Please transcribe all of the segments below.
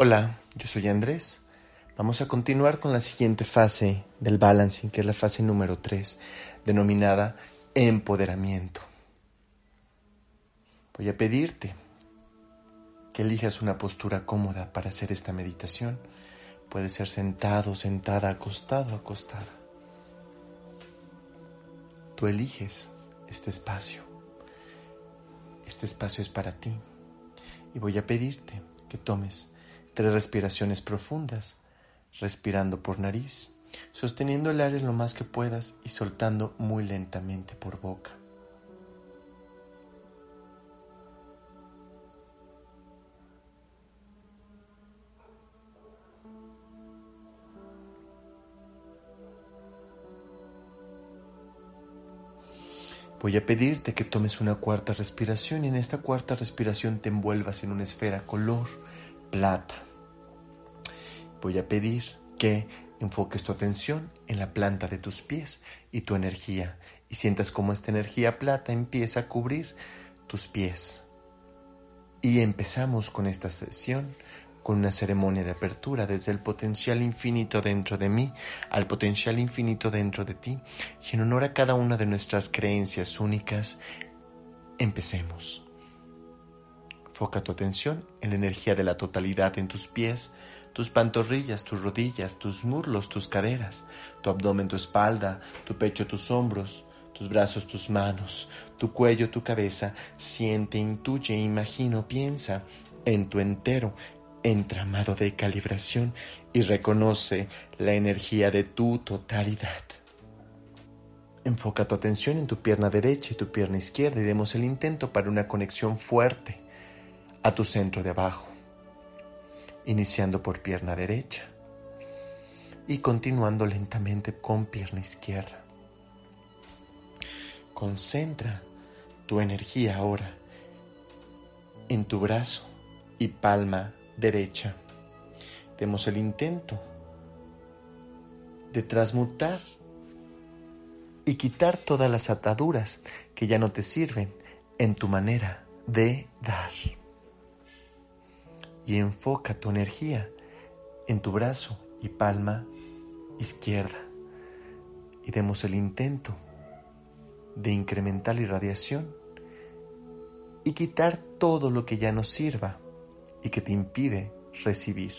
Hola, yo soy Andrés. Vamos a continuar con la siguiente fase del balancing, que es la fase número 3, denominada empoderamiento. Voy a pedirte que elijas una postura cómoda para hacer esta meditación. Puede ser sentado, sentada, acostado, acostada. Tú eliges este espacio. Este espacio es para ti. Y voy a pedirte que tomes tres respiraciones profundas, respirando por nariz, sosteniendo el aire lo más que puedas y soltando muy lentamente por boca. Voy a pedirte que tomes una cuarta respiración y en esta cuarta respiración te envuelvas en una esfera color plata. Voy a pedir que enfoques tu atención en la planta de tus pies y tu energía y sientas cómo esta energía plata empieza a cubrir tus pies. Y empezamos con esta sesión con una ceremonia de apertura desde el potencial infinito dentro de mí al potencial infinito dentro de ti y en honor a cada una de nuestras creencias únicas, empecemos. Foca tu atención en la energía de la totalidad en tus pies, tus pantorrillas, tus rodillas, tus muslos, tus caderas, tu abdomen, tu espalda, tu pecho, tus hombros, tus brazos, tus manos, tu cuello, tu cabeza. Siente, intuye, imagino, piensa en tu entero entramado de calibración y reconoce la energía de tu totalidad. Enfoca tu atención en tu pierna derecha y tu pierna izquierda y demos el intento para una conexión fuerte a tu centro de abajo, iniciando por pierna derecha y continuando lentamente con pierna izquierda. Concentra tu energía ahora en tu brazo y palma derecha. Demos el intento de transmutar y quitar todas las ataduras que ya no te sirven en tu manera de dar. Y enfoca tu energía en tu brazo y palma izquierda. Y demos el intento de incrementar la irradiación y quitar todo lo que ya no sirva y que te impide recibir.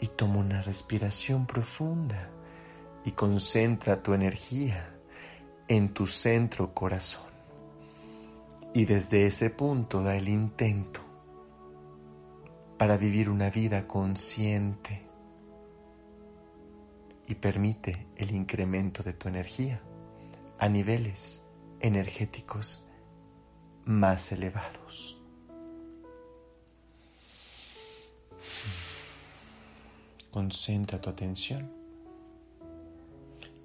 Y toma una respiración profunda y concentra tu energía en tu centro corazón. Y desde ese punto da el intento para vivir una vida consciente y permite el incremento de tu energía a niveles energéticos más elevados. Concentra tu atención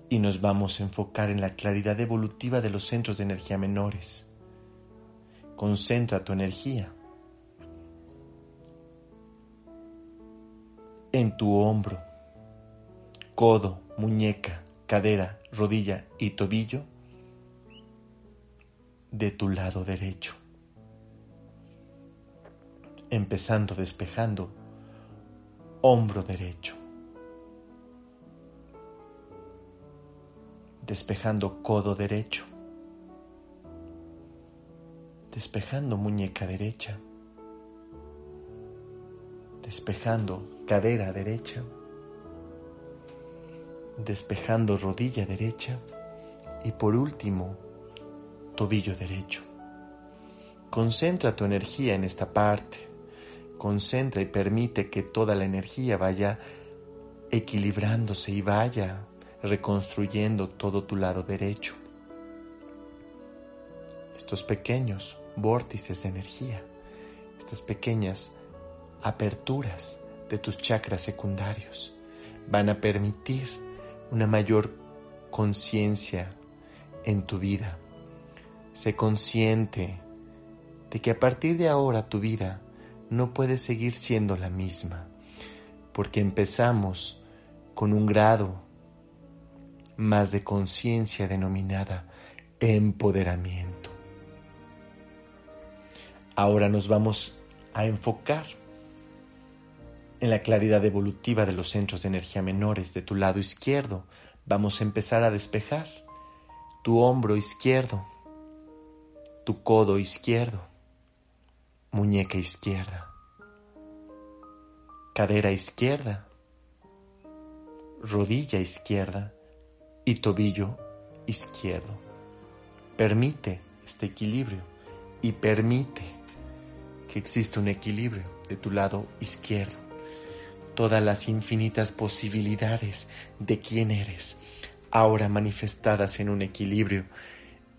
y nos vamos a enfocar en la claridad evolutiva de los centros de energía menores. Concentra tu energía en tu hombro, codo, muñeca, cadera, rodilla y tobillo de tu lado derecho. Empezando despejando hombro derecho, despejando codo derecho, despejando muñeca derecha, despejando cadera derecha, despejando rodilla derecha y por último tobillo derecho. Concentra tu energía en esta parte concentra y permite que toda la energía vaya equilibrándose y vaya reconstruyendo todo tu lado derecho. Estos pequeños vórtices de energía, estas pequeñas aperturas de tus chakras secundarios van a permitir una mayor conciencia en tu vida. Sé consciente de que a partir de ahora tu vida no puede seguir siendo la misma, porque empezamos con un grado más de conciencia denominada empoderamiento. Ahora nos vamos a enfocar en la claridad evolutiva de los centros de energía menores de tu lado izquierdo. Vamos a empezar a despejar tu hombro izquierdo, tu codo izquierdo, muñeca izquierda, cadera izquierda, rodilla izquierda y tobillo izquierdo. Permite este equilibrio y permite que exista un equilibrio de tu lado izquierdo. Todas las infinitas posibilidades de quién eres, ahora manifestadas en un equilibrio,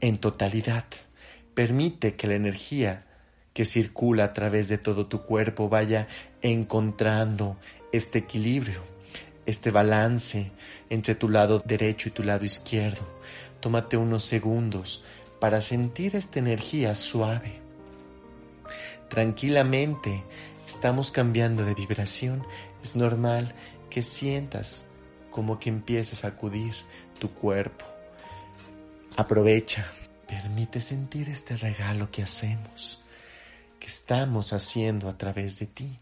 en totalidad. Permite que la energía que circula a través de todo tu cuerpo vaya encontrando este equilibrio, este balance entre tu lado derecho y tu lado izquierdo. Tómate unos segundos para sentir esta energía suave. Tranquilamente estamos cambiando de vibración. Es normal que sientas como que empieces a acudir tu cuerpo. Aprovecha, permite sentir este regalo que hacemos, que estamos haciendo a través de ti.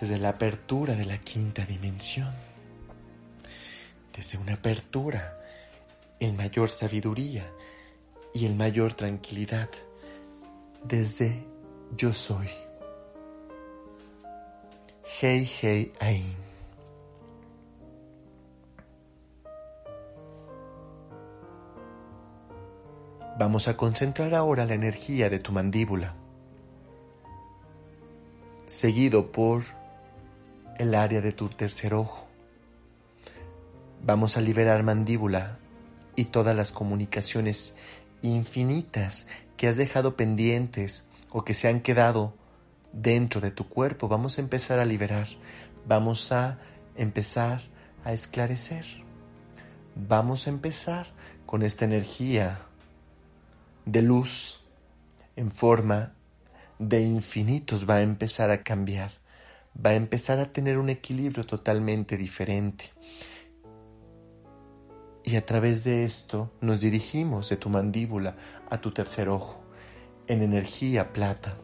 Desde la apertura de la quinta dimensión, desde una apertura en mayor sabiduría y en mayor tranquilidad, desde yo soy. Hey, hey, Ain. Vamos a concentrar ahora la energía de tu mandíbula, seguido por el área de tu tercer ojo. Vamos a liberar mandíbula y todas las comunicaciones infinitas que has dejado pendientes o que se han quedado dentro de tu cuerpo. Vamos a empezar a liberar, vamos a empezar a esclarecer. Vamos a empezar con esta energía de luz en forma de infinitos. Va a empezar a cambiar, va a empezar a tener un equilibrio totalmente diferente. Y a través de esto nos dirigimos de tu mandíbula a tu tercer ojo, en energía plata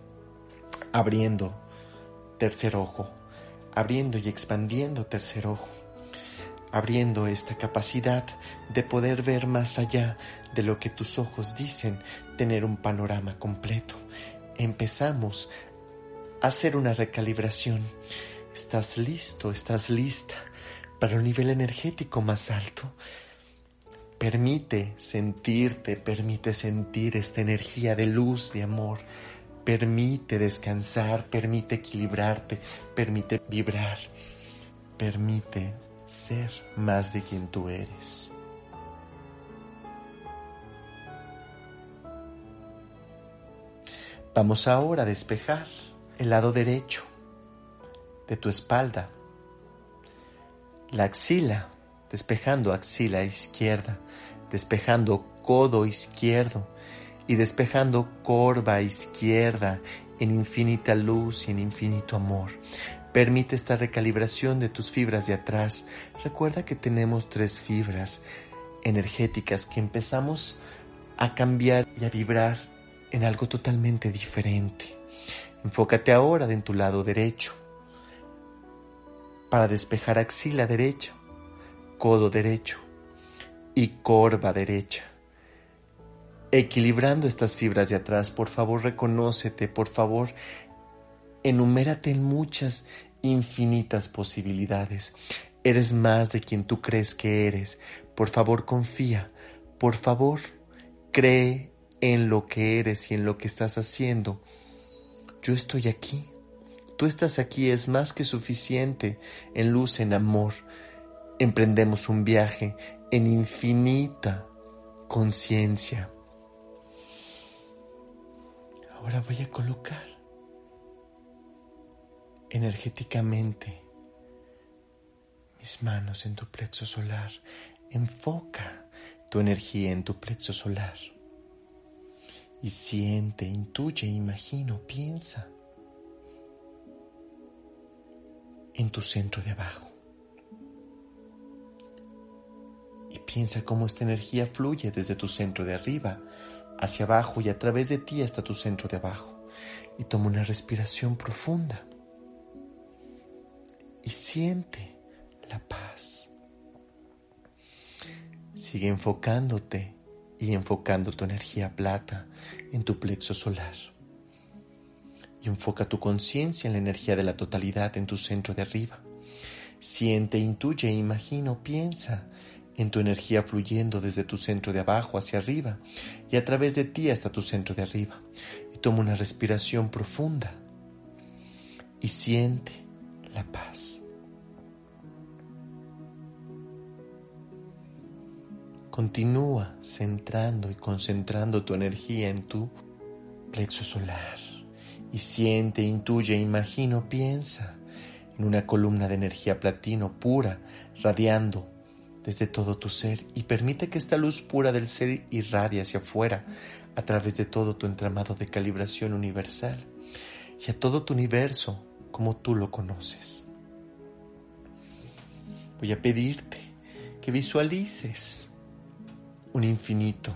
abriendo tercer ojo, abriendo y expandiendo tercer ojo, abriendo esta capacidad de poder ver más allá de lo que tus ojos dicen, tener un panorama completo. Empezamos a hacer una recalibración. ¿Estás listo? ¿Estás lista para un nivel energético más alto? Permite sentirte, permite sentir esta energía de luz, de amor, Permite descansar, permite equilibrarte, permite vibrar, permite ser más de quien tú eres. Vamos ahora a despejar el lado derecho de tu espalda, la axila, despejando axila izquierda, despejando codo izquierdo, y despejando corva izquierda en infinita luz y en infinito amor. Permite esta recalibración de tus fibras de atrás. Recuerda que tenemos tres fibras energéticas que empezamos a cambiar y a vibrar en algo totalmente diferente. Enfócate ahora en tu lado derecho para despejar axila derecha, codo derecho y corva derecha equilibrando estas fibras de atrás, por favor reconócete, por favor enumérate en muchas infinitas posibilidades. Eres más de quien tú crees que eres. Por favor confía, por favor cree en lo que eres y en lo que estás haciendo. Yo estoy aquí. Tú estás aquí, es más que suficiente en luz, en amor. Emprendemos un viaje en infinita conciencia. Ahora voy a colocar energéticamente mis manos en tu plexo solar. Enfoca tu energía en tu plexo solar. Y siente, intuye, imagino, piensa en tu centro de abajo. Y piensa cómo esta energía fluye desde tu centro de arriba hacia abajo y a través de ti hasta tu centro de abajo. y toma una respiración profunda y siente la paz. Sigue enfocándote y enfocando tu energía plata en tu plexo solar. Y enfoca tu conciencia en la energía de la totalidad en tu centro de arriba. Siente, intuye, imagino, piensa en tu energía fluyendo desde tu centro de abajo hacia arriba y a través de ti hasta tu centro de arriba. Y toma una respiración profunda y siente la paz. Continúa centrando y concentrando tu energía en tu plexo solar y siente, intuye, imagino, piensa en una columna de energía platino pura radiando desde todo tu ser y permite que esta luz pura del ser irradie hacia afuera a través de todo tu entramado de calibración universal y a todo tu universo como tú lo conoces. Voy a pedirte que visualices un infinito,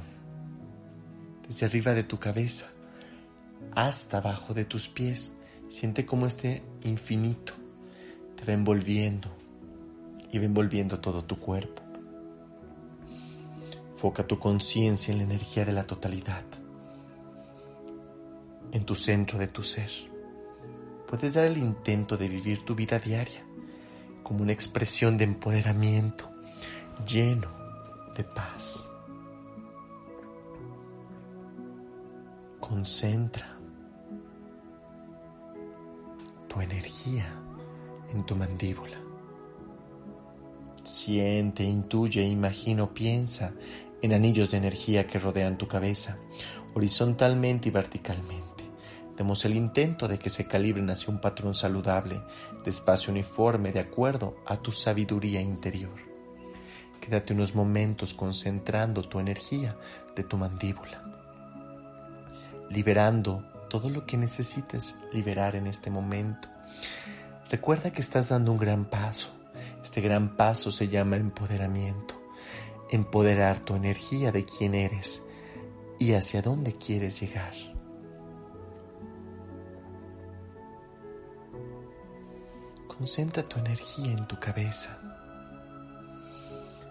desde arriba de tu cabeza hasta abajo de tus pies. Siente cómo este infinito te va envolviendo y va envolviendo todo tu cuerpo. Foca tu conciencia en la energía de la totalidad, en tu centro de tu ser. Puedes dar el intento de vivir tu vida diaria como una expresión de empoderamiento lleno de paz. Concentra tu energía en tu mandíbula. Siente, intuye, imagino, piensa en anillos de energía que rodean tu cabeza, horizontalmente y verticalmente. Demos el intento de que se calibren hacia un patrón saludable, de espacio uniforme, de acuerdo a tu sabiduría interior. Quédate unos momentos concentrando tu energía de tu mandíbula liberando todo lo que necesites liberar en este momento. Recuerda que estás dando un gran paso. Este gran paso se llama empoderamiento. Empoderar tu energía de quién eres y hacia dónde quieres llegar. Concentra tu energía en tu cabeza.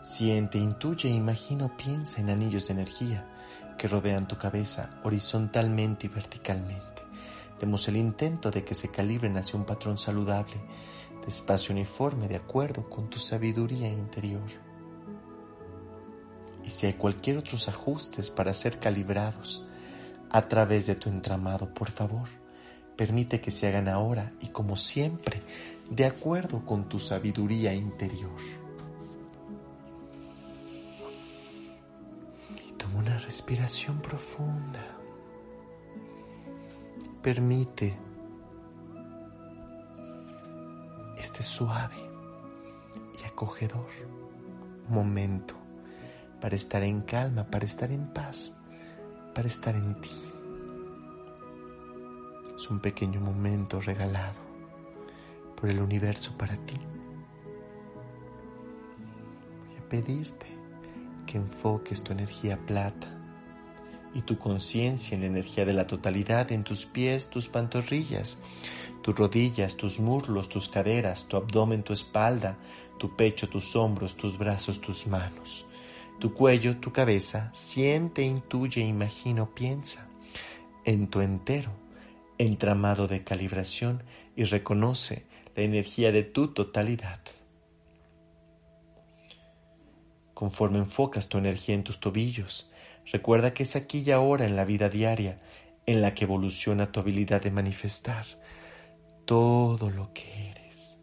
Siente, intuye, imagina piensa en anillos de energía que rodean tu cabeza horizontalmente y verticalmente. Demos el intento de que se calibren hacia un patrón saludable, de espacio uniforme de acuerdo con tu sabiduría interior. Y si hay cualquier otros ajustes para ser calibrados a través de tu entramado, por favor, permite que se hagan ahora y como siempre, de acuerdo con tu sabiduría interior. una respiración profunda. Permite este suave y acogedor momento para estar en calma, para estar en paz, para estar en ti. Es un pequeño momento regalado por el universo para ti. Voy a pedirte que enfoques tu energía plata y tu conciencia en la energía de la totalidad en tus pies, tus pantorrillas, tus rodillas, tus muslos, tus caderas, tu abdomen, tu espalda, tu pecho, tus hombros, tus brazos, tus manos, tu cuello, tu cabeza. Siente, intuye, imagino, piensa en tu entero entramado de calibración y reconoce la energía de tu totalidad. Conforme enfocas tu energía en tus tobillos, recuerda que es aquí y ahora en la vida diaria en la que evoluciona tu habilidad de manifestar todo lo que eres.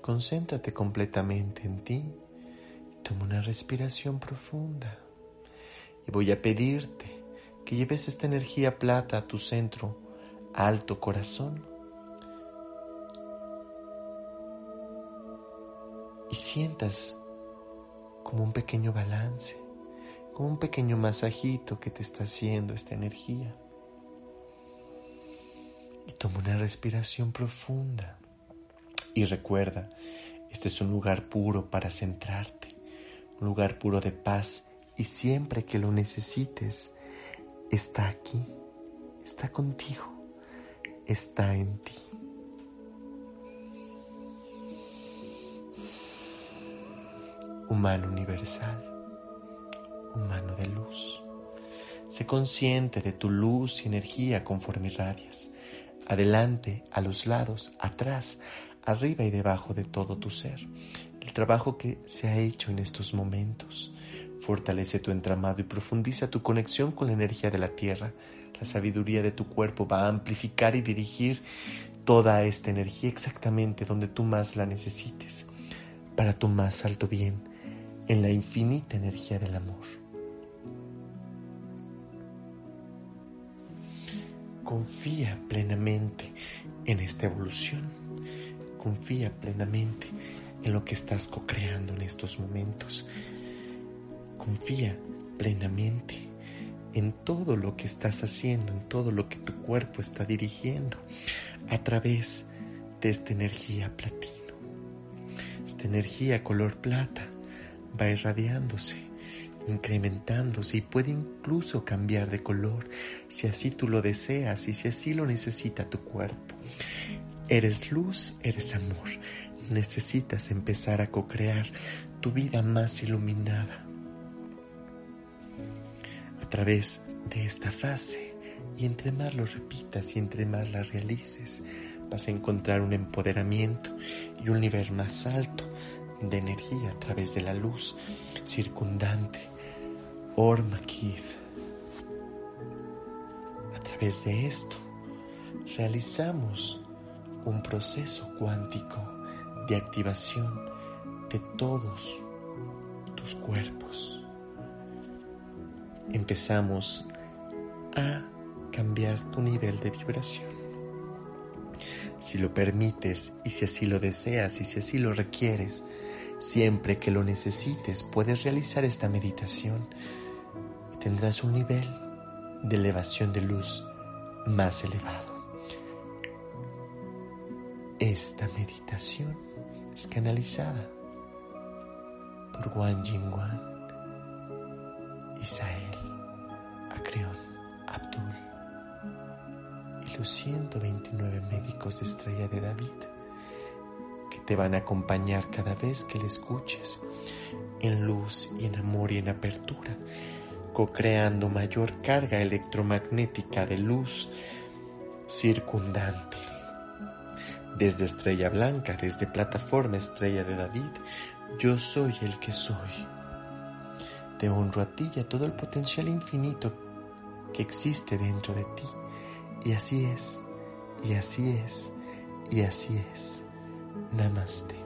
Concéntrate completamente en ti. Toma una respiración profunda. Y voy a pedirte que lleves esta energía plata a tu centro, alto corazón. Y sientas como un pequeño balance, como un pequeño masajito que te está haciendo esta energía. Y toma una respiración profunda. Y recuerda, Este es un lugar puro para centrarte, un lugar puro de paz y siempre que lo necesites, está aquí, está contigo, está en ti. Humano universal, humano de luz. Sé consciente de tu luz y energía conforme irradias, adelante, a los lados, atrás, arriba y debajo de todo tu ser. El trabajo que se ha hecho en estos momentos fortalece tu entramado y profundiza tu conexión con la energía de la tierra. La sabiduría de tu cuerpo va a amplificar y dirigir toda esta energía exactamente donde tú más la necesites, para tu más alto bien, en la infinita energía del amor. Confía plenamente en esta evolución. Confía plenamente en lo que estás co-creando en estos momentos. Confía plenamente en todo lo que estás haciendo, en todo lo que tu cuerpo está dirigiendo a través de esta energía platino. Esta energía color plata va irradiándose incrementándose y puede incluso cambiar de color si así tú lo deseas y si así lo necesita tu cuerpo. Eres luz, eres amor. Necesitas empezar a co-crear tu vida más iluminada. A través de esta fase, y entre más lo repitas y entre más la realices, vas a encontrar un empoderamiento y un nivel más alto de energía a través de la luz circundante Ormakid. A través de esto, realizamos un proceso cuántico de activación de todos tus cuerpos. Empezamos a cambiar tu nivel de vibración. Si lo permites y si así lo deseas y si así lo requieres, siempre que lo necesites puedes realizar esta meditación tendrás un nivel de elevación de luz más elevado. Esta meditación es canalizada por Juan Jingwan, Isael, Acreón, Abdul y los 129 médicos de Estrella de David te van a acompañar cada vez que le escuches en luz y en amor y en apertura co-creando mayor carga electromagnética de luz circundante. Desde Estrella Blanca, desde Plataforma Estrella de David, yo soy el que soy. Te honro a ti y a todo el potencial infinito que existe dentro de ti. Y así es, y así es, y así es. Namaste.